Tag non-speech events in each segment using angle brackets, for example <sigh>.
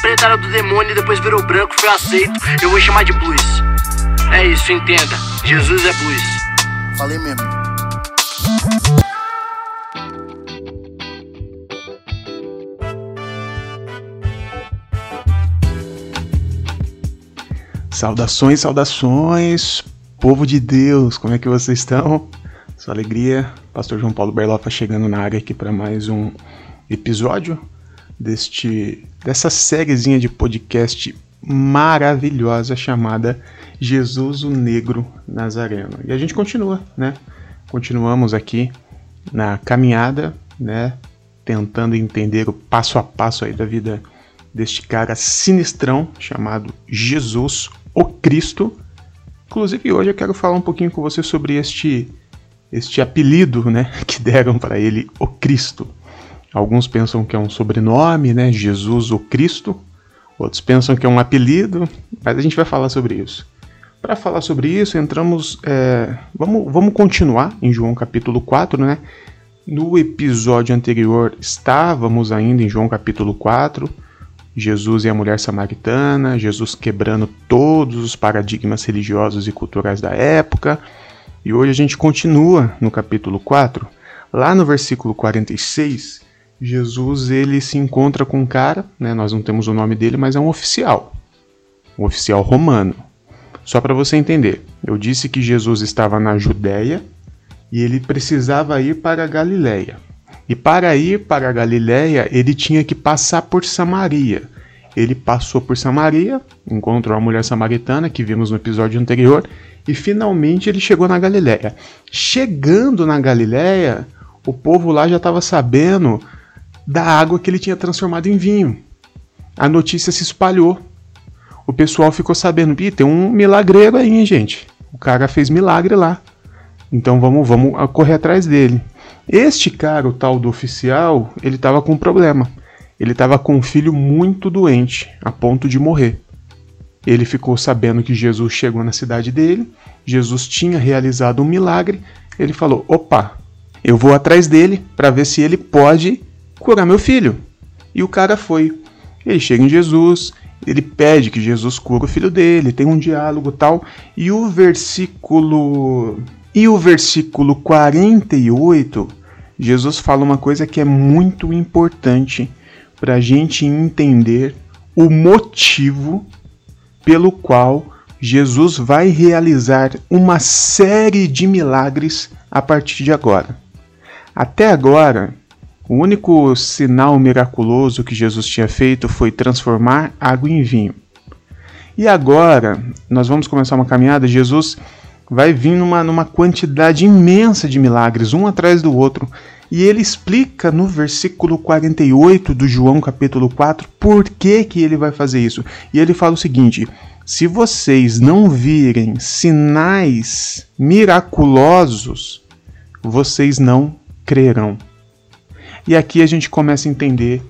preta era do demônio e depois virou branco, foi aceito. Eu vou chamar de blues. É isso, entenda. Jesus é blues. Falei mesmo. Saudações, saudações, povo de Deus, como é que vocês estão? Sua alegria, Pastor João Paulo Berlofa chegando na área aqui para mais um episódio deste dessa sériezinha de podcast maravilhosa chamada Jesus o Negro Nazareno. E a gente continua, né? Continuamos aqui na caminhada, né? Tentando entender o passo a passo aí da vida deste cara sinistrão chamado Jesus, o Cristo. Inclusive hoje eu quero falar um pouquinho com você sobre este este apelido, né, <laughs> que deram para ele, o Cristo. Alguns pensam que é um sobrenome, né, Jesus o Cristo. Outros pensam que é um apelido, mas a gente vai falar sobre isso. Para falar sobre isso, entramos. É, vamos, vamos continuar em João capítulo 4, né? No episódio anterior estávamos ainda em João capítulo 4, Jesus e a mulher samaritana, Jesus quebrando todos os paradigmas religiosos e culturais da época. E hoje a gente continua no capítulo 4. Lá no versículo 46, Jesus ele se encontra com um cara, né? Nós não temos o nome dele, mas é um oficial. Um oficial romano. Só para você entender, eu disse que Jesus estava na Judéia e ele precisava ir para a Galiléia. E para ir para a Galiléia, ele tinha que passar por Samaria. Ele passou por Samaria, encontrou a mulher samaritana que vimos no episódio anterior, e finalmente ele chegou na Galiléia. Chegando na Galiléia, o povo lá já estava sabendo da água que ele tinha transformado em vinho. A notícia se espalhou o pessoal ficou sabendo, Ih, tem um milagreiro aí, hein, gente. O cara fez milagre lá. Então vamos, vamos correr atrás dele. Este cara, o tal do oficial, ele estava com um problema. Ele estava com um filho muito doente, a ponto de morrer. Ele ficou sabendo que Jesus chegou na cidade dele, Jesus tinha realizado um milagre. Ele falou: opa, eu vou atrás dele para ver se ele pode curar meu filho. E o cara foi. Ele chega em Jesus, ele pede que Jesus cura o filho dele, tem um diálogo tal, e o versículo e o versículo 48, Jesus fala uma coisa que é muito importante para a gente entender o motivo pelo qual Jesus vai realizar uma série de milagres a partir de agora. Até agora, o único sinal miraculoso que Jesus tinha feito foi transformar água em vinho. E agora, nós vamos começar uma caminhada. Jesus vai vir numa, numa quantidade imensa de milagres, um atrás do outro. E ele explica no versículo 48 do João capítulo 4 por que, que ele vai fazer isso. E ele fala o seguinte: se vocês não virem sinais miraculosos, vocês não crerão. E aqui a gente começa a entender,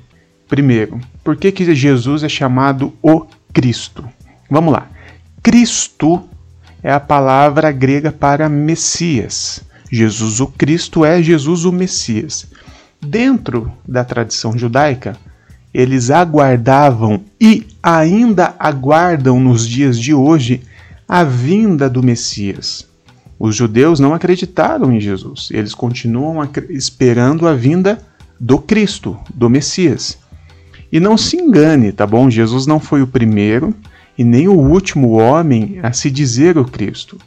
primeiro, por que, que Jesus é chamado o Cristo. Vamos lá. Cristo é a palavra grega para Messias. Jesus o Cristo é Jesus o Messias. Dentro da tradição judaica, eles aguardavam e ainda aguardam nos dias de hoje a vinda do Messias. Os judeus não acreditaram em Jesus, eles continuam esperando a vinda do Cristo, do Messias. E não se engane, tá bom? Jesus não foi o primeiro e nem o último homem a se dizer o Cristo.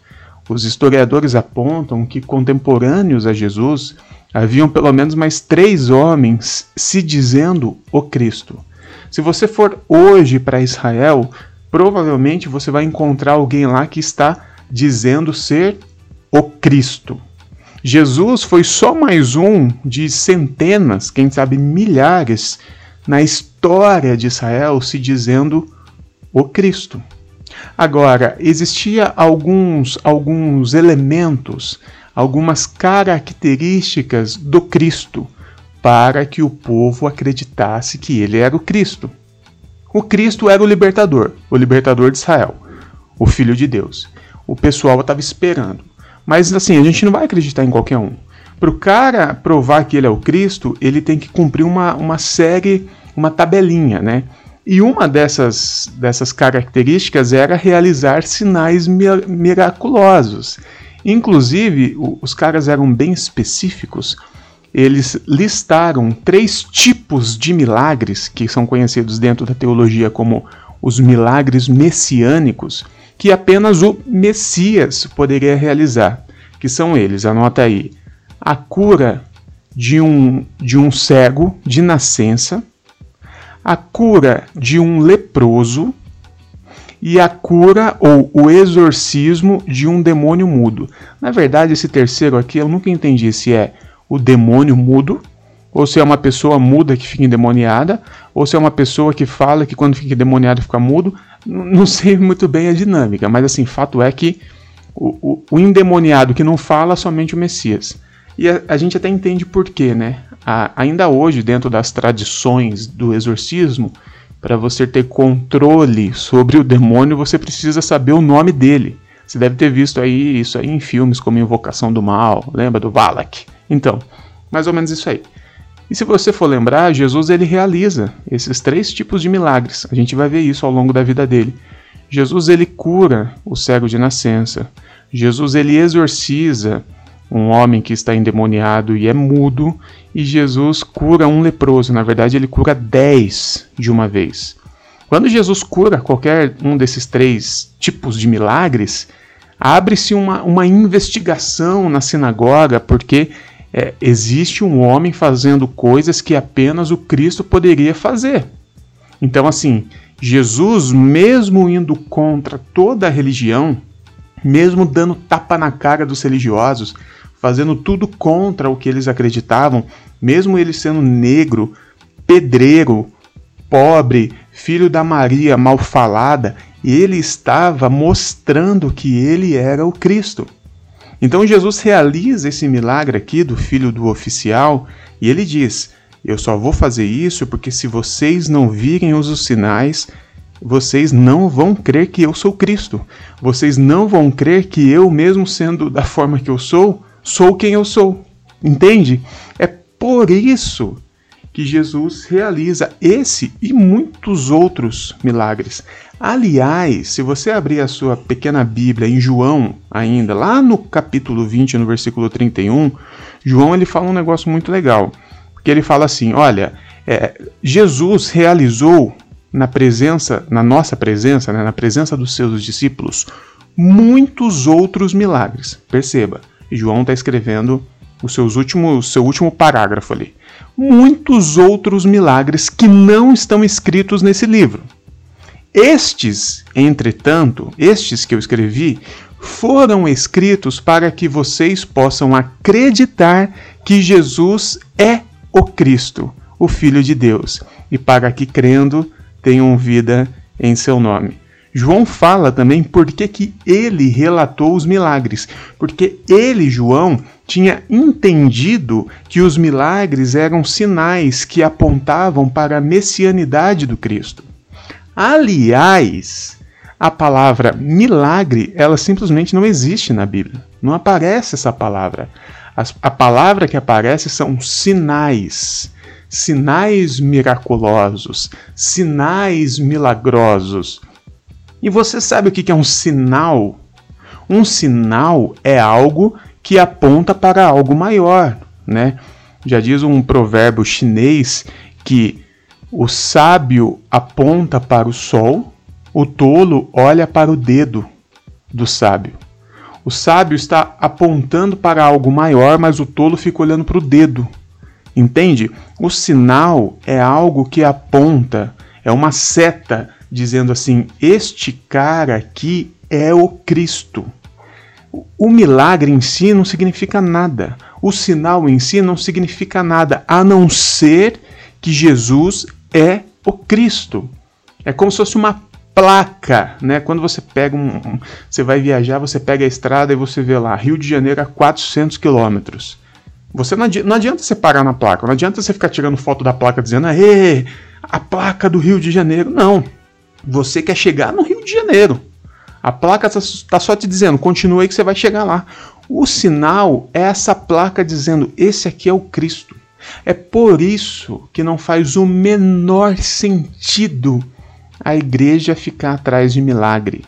Os historiadores apontam que contemporâneos a Jesus haviam pelo menos mais três homens se dizendo o Cristo. Se você for hoje para Israel, provavelmente você vai encontrar alguém lá que está dizendo ser o Cristo. Jesus foi só mais um de centenas, quem sabe milhares, na história de Israel se dizendo o Cristo. Agora, existia alguns alguns elementos, algumas características do Cristo para que o povo acreditasse que ele era o Cristo. O Cristo era o libertador, o libertador de Israel, o filho de Deus. O pessoal estava esperando. Mas assim, a gente não vai acreditar em qualquer um. Para o cara provar que ele é o Cristo, ele tem que cumprir uma, uma série, uma tabelinha, né? E uma dessas, dessas características era realizar sinais miraculosos. Inclusive, os caras eram bem específicos. Eles listaram três tipos de milagres que são conhecidos dentro da teologia como os milagres messiânicos, que apenas o Messias poderia realizar, que são eles, anota aí, a cura de um, de um cego de nascença, a cura de um leproso e a cura ou o exorcismo de um demônio mudo. Na verdade, esse terceiro aqui eu nunca entendi se é o demônio mudo ou se é uma pessoa muda que fica endemoniada, ou se é uma pessoa que fala que quando fica endemoniado fica mudo. Não sei muito bem a dinâmica, mas assim, fato é que o, o, o endemoniado que não fala somente o Messias. E a, a gente até entende por quê, né? A, ainda hoje, dentro das tradições do exorcismo, para você ter controle sobre o demônio, você precisa saber o nome dele. Você deve ter visto aí isso aí em filmes como Invocação do Mal, lembra do Valak? Então, mais ou menos isso aí. E se você for lembrar, Jesus ele realiza esses três tipos de milagres. A gente vai ver isso ao longo da vida dele. Jesus ele cura o cego de nascença. Jesus ele exorciza um homem que está endemoniado e é mudo, e Jesus cura um leproso. Na verdade, ele cura dez de uma vez. Quando Jesus cura qualquer um desses três tipos de milagres, abre-se uma, uma investigação na sinagoga, porque é, existe um homem fazendo coisas que apenas o Cristo poderia fazer. Então, assim, Jesus, mesmo indo contra toda a religião, mesmo dando tapa na cara dos religiosos, fazendo tudo contra o que eles acreditavam, mesmo ele sendo negro, pedreiro, pobre, filho da Maria mal falada, ele estava mostrando que ele era o Cristo. Então Jesus realiza esse milagre aqui do filho do oficial e ele diz: Eu só vou fazer isso porque se vocês não virem os sinais, vocês não vão crer que eu sou Cristo. Vocês não vão crer que eu, mesmo sendo da forma que eu sou, sou quem eu sou. Entende? É por isso que Jesus realiza esse e muitos outros milagres. Aliás, se você abrir a sua pequena Bíblia em João, ainda lá no capítulo 20, no versículo 31, João ele fala um negócio muito legal. Porque ele fala assim: olha, é, Jesus realizou na presença, na nossa presença, né, na presença dos seus discípulos, muitos outros milagres. Perceba, João está escrevendo o seus últimos, seu último parágrafo ali. Muitos outros milagres que não estão escritos nesse livro. Estes, entretanto, estes que eu escrevi, foram escritos para que vocês possam acreditar que Jesus é o Cristo, o Filho de Deus, e para que crendo tenham vida em seu nome. João fala também por que, que ele relatou os milagres, porque ele, João, tinha entendido que os milagres eram sinais que apontavam para a messianidade do Cristo. Aliás, a palavra milagre, ela simplesmente não existe na Bíblia. Não aparece essa palavra. A, palavra que aparece são sinais sinais miraculosos, sinais milagrosos. E você sabe o que é um sinal? Um sinal é algo que aponta para algo maior, né? Já diz um provérbio chinês que o sábio aponta para o sol, o tolo olha para o dedo do sábio. O sábio está apontando para algo maior, mas o tolo fica olhando para o dedo. Entende? O sinal é algo que aponta, é uma seta dizendo assim: este cara aqui é o Cristo. O milagre em si não significa nada. O sinal em si não significa nada, a não ser que Jesus é o Cristo. É como se fosse uma placa, né? Quando você pega um, você vai viajar, você pega a estrada e você vê lá Rio de Janeiro a 400 quilômetros. Você não adianta, não adianta você parar na placa, não adianta você ficar tirando foto da placa dizendo, a placa do Rio de Janeiro. Não. Você quer chegar no Rio de Janeiro. A placa está tá só te dizendo, continue aí que você vai chegar lá. O sinal é essa placa dizendo, esse aqui é o Cristo. É por isso que não faz o menor sentido a igreja ficar atrás de milagre.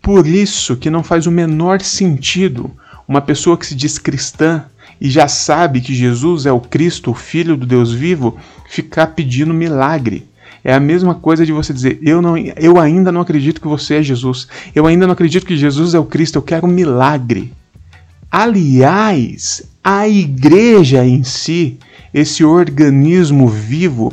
Por isso que não faz o menor sentido uma pessoa que se diz cristã e já sabe que Jesus é o Cristo, o Filho do Deus vivo, ficar pedindo milagre. É a mesma coisa de você dizer: eu, não, eu ainda não acredito que você é Jesus. Eu ainda não acredito que Jesus é o Cristo. Eu quero um milagre. Aliás, a igreja em si, esse organismo vivo,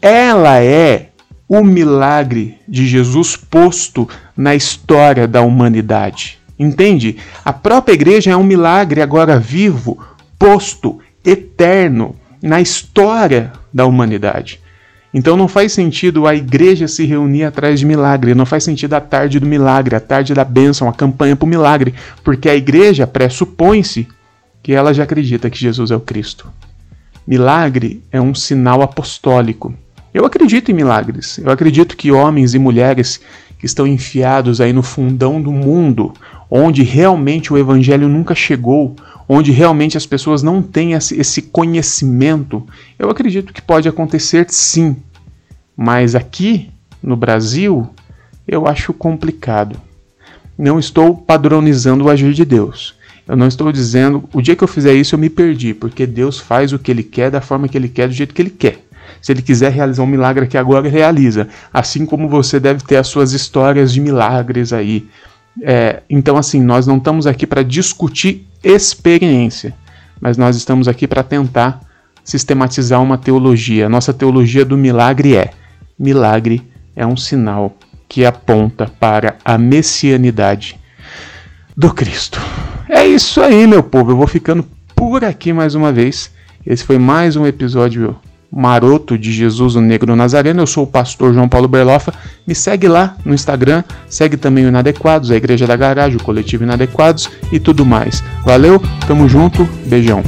ela é o milagre de Jesus posto na história da humanidade. Entende? A própria igreja é um milagre agora vivo, posto, eterno na história da humanidade. Então não faz sentido a igreja se reunir atrás de milagre, não faz sentido a tarde do milagre, a tarde da bênção, a campanha para o milagre, porque a igreja pressupõe-se que ela já acredita que Jesus é o Cristo. Milagre é um sinal apostólico. Eu acredito em milagres. Eu acredito que homens e mulheres que estão enfiados aí no fundão do mundo, onde realmente o evangelho nunca chegou, onde realmente as pessoas não têm esse conhecimento, eu acredito que pode acontecer sim. Mas aqui no Brasil, eu acho complicado. Não estou padronizando o agir de Deus. Eu não estou dizendo, o dia que eu fizer isso eu me perdi, porque Deus faz o que ele quer, da forma que ele quer, do jeito que ele quer. Se ele quiser realizar um milagre aqui agora, realiza. Assim como você deve ter as suas histórias de milagres aí. É, então, assim, nós não estamos aqui para discutir experiência, mas nós estamos aqui para tentar sistematizar uma teologia. Nossa teologia do milagre é: milagre é um sinal que aponta para a messianidade do Cristo. É isso aí, meu povo. Eu vou ficando por aqui mais uma vez. Esse foi mais um episódio maroto de Jesus o Negro Nazareno. Eu sou o pastor João Paulo Berlofa. Me segue lá no Instagram, segue também o Inadequados, a Igreja da Garagem, o Coletivo Inadequados e tudo mais. Valeu, tamo junto, beijão.